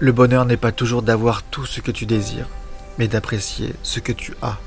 Le bonheur n'est pas toujours d'avoir tout ce que tu désires, mais d'apprécier ce que tu as.